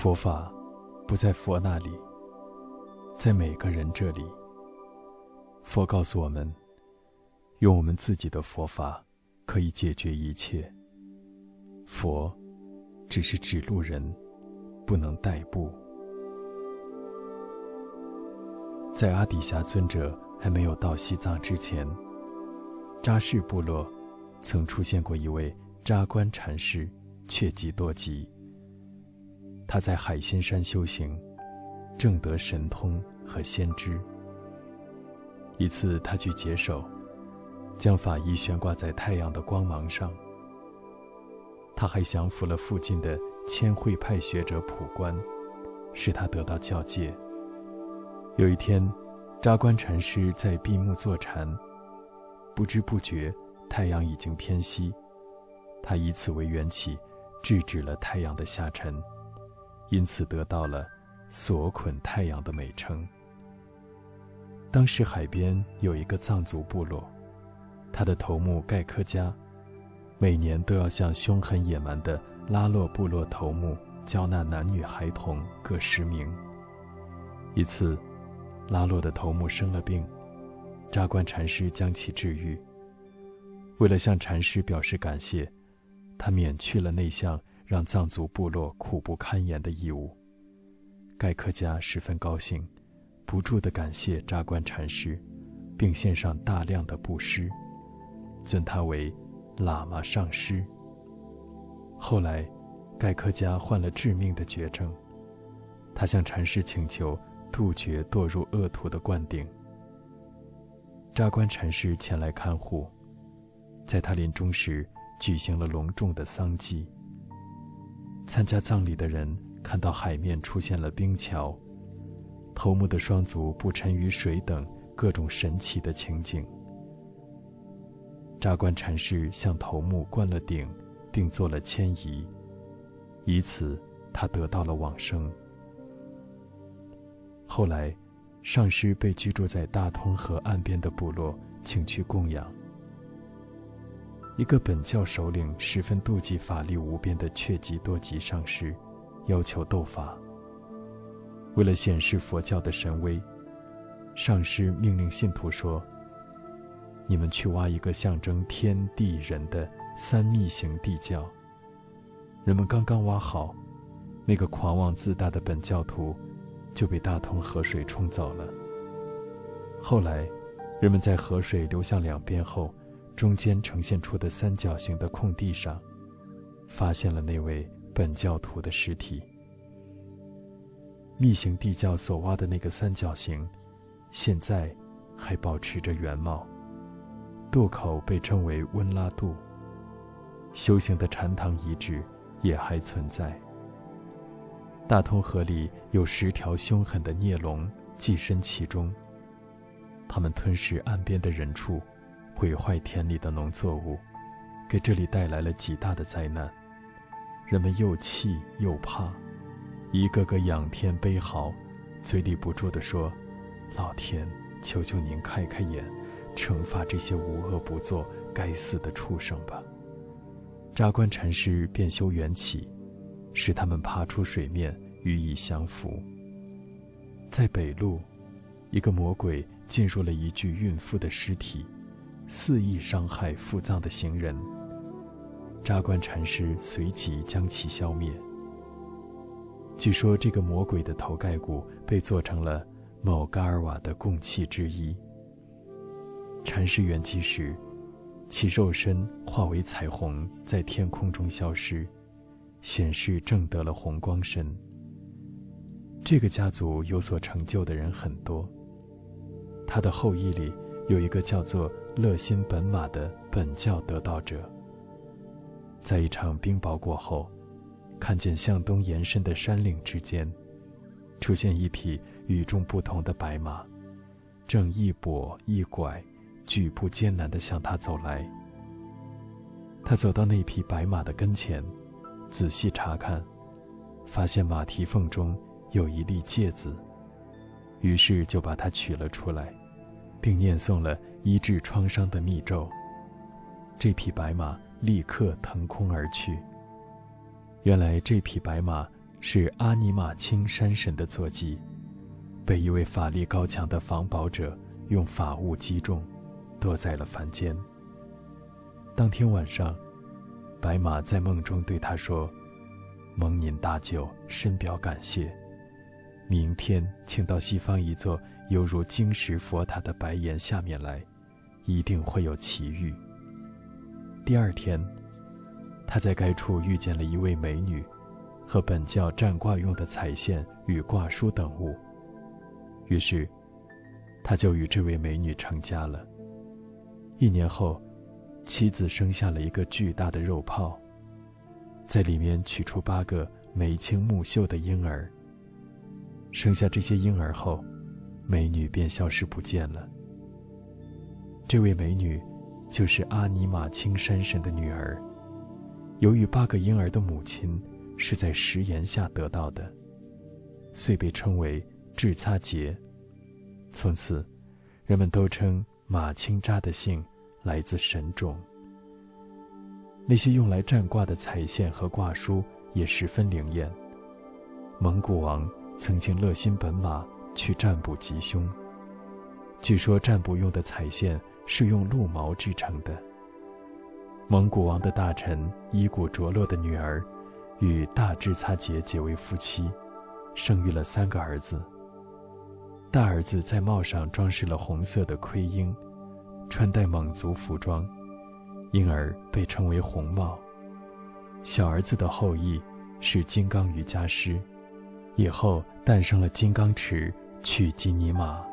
佛法不在佛那里，在每个人这里。佛告诉我们，用我们自己的佛法可以解决一切。佛只是指路人，不能代步。在阿底峡尊者还没有到西藏之前，扎氏部落曾出现过一位扎关禅师，却极多吉。他在海心山修行，正得神通和先知。一次，他去解手，将法衣悬挂在太阳的光芒上。他还降服了附近的千惠派学者普关，使他得到教戒。有一天，扎关禅师在闭目坐禅，不知不觉，太阳已经偏西。他以此为缘起，制止了太阳的下沉，因此得到了“锁捆太阳”的美称。当时海边有一个藏族部落，他的头目盖克加，每年都要向凶狠野蛮的拉洛部落头目交纳男女孩童各十名。一次，拉洛的头目生了病，扎关禅师将其治愈。为了向禅师表示感谢，他免去了那项让藏族部落苦不堪言的义务。盖克家十分高兴。不住地感谢扎关禅师，并献上大量的布施，尊他为喇嘛上师。后来，盖克家患了致命的绝症，他向禅师请求杜绝堕入恶途的灌顶。扎关禅师前来看护，在他临终时举行了隆重的丧祭。参加葬礼的人看到海面出现了冰桥。头目的双足不沉于水等各种神奇的情景。扎关禅师向头目灌了顶，并做了迁移，以此他得到了往生。后来，上师被居住在大通河岸边的部落请去供养。一个本教首领十分妒忌法力无边的却吉多吉上师，要求斗法。为了显示佛教的神威，上师命令信徒说：“你们去挖一个象征天地人的三密形地窖。”人们刚刚挖好，那个狂妄自大的本教徒就被大通河水冲走了。后来，人们在河水流向两边后，中间呈现出的三角形的空地上，发现了那位本教徒的尸体。密行地窖所挖的那个三角形，现在还保持着原貌。渡口被称为温拉渡。修行的禅堂遗址也还存在。大通河里有十条凶狠的孽龙寄身其中，它们吞噬岸边的人畜，毁坏田里的农作物，给这里带来了极大的灾难。人们又气又怕。一个个仰天悲嚎，嘴里不住地说：“老天，求求您开开眼，惩罚这些无恶不作、该死的畜生吧！”扎关禅师便修缘起，使他们爬出水面予以降服。在北路，一个魔鬼进入了一具孕妇的尸体，肆意伤害赴葬的行人。扎关禅师随即将其消灭。据说这个魔鬼的头盖骨被做成了某嘎尔瓦的供器之一。禅师圆寂时，其肉身化为彩虹，在天空中消失，显示正得了红光身。这个家族有所成就的人很多。他的后裔里有一个叫做乐心本马的本教得道者。在一场冰雹过后。看见向东延伸的山岭之间，出现一匹与众不同的白马，正一跛一拐，举步艰难地向他走来。他走到那匹白马的跟前，仔细查看，发现马蹄缝中有一粒芥子，于是就把它取了出来，并念诵了医治创伤的密咒。这匹白马立刻腾空而去。原来这匹白马是阿尼玛卿山神的坐骑，被一位法力高强的防宝者用法物击中，堕在了凡间。当天晚上，白马在梦中对他说：“蒙您大救，深表感谢。明天请到西方一座犹如晶石佛塔的白岩下面来，一定会有奇遇。”第二天，他在该处遇见了一位美女。和本教占卦用的彩线与卦书等物。于是，他就与这位美女成家了。一年后，妻子生下了一个巨大的肉泡，在里面取出八个眉清目秀的婴儿。生下这些婴儿后，美女便消失不见了。这位美女，就是阿尼玛青山神的女儿。由于八个婴儿的母亲。是在食盐下得到的，遂被称为智擦节。从此，人们都称马青扎的姓来自神种。那些用来占卦的彩线和卦书也十分灵验。蒙古王曾经乐心本马去占卜吉凶，据说占卜用的彩线是用鹿毛制成的。蒙古王的大臣伊古卓洛的女儿。与大智擦杰结为夫妻，生育了三个儿子。大儿子在帽上装饰了红色的盔缨，穿戴蒙族服装，因而被称为红帽。小儿子的后裔是金刚瑜伽师，以后诞生了金刚池、去基尼玛。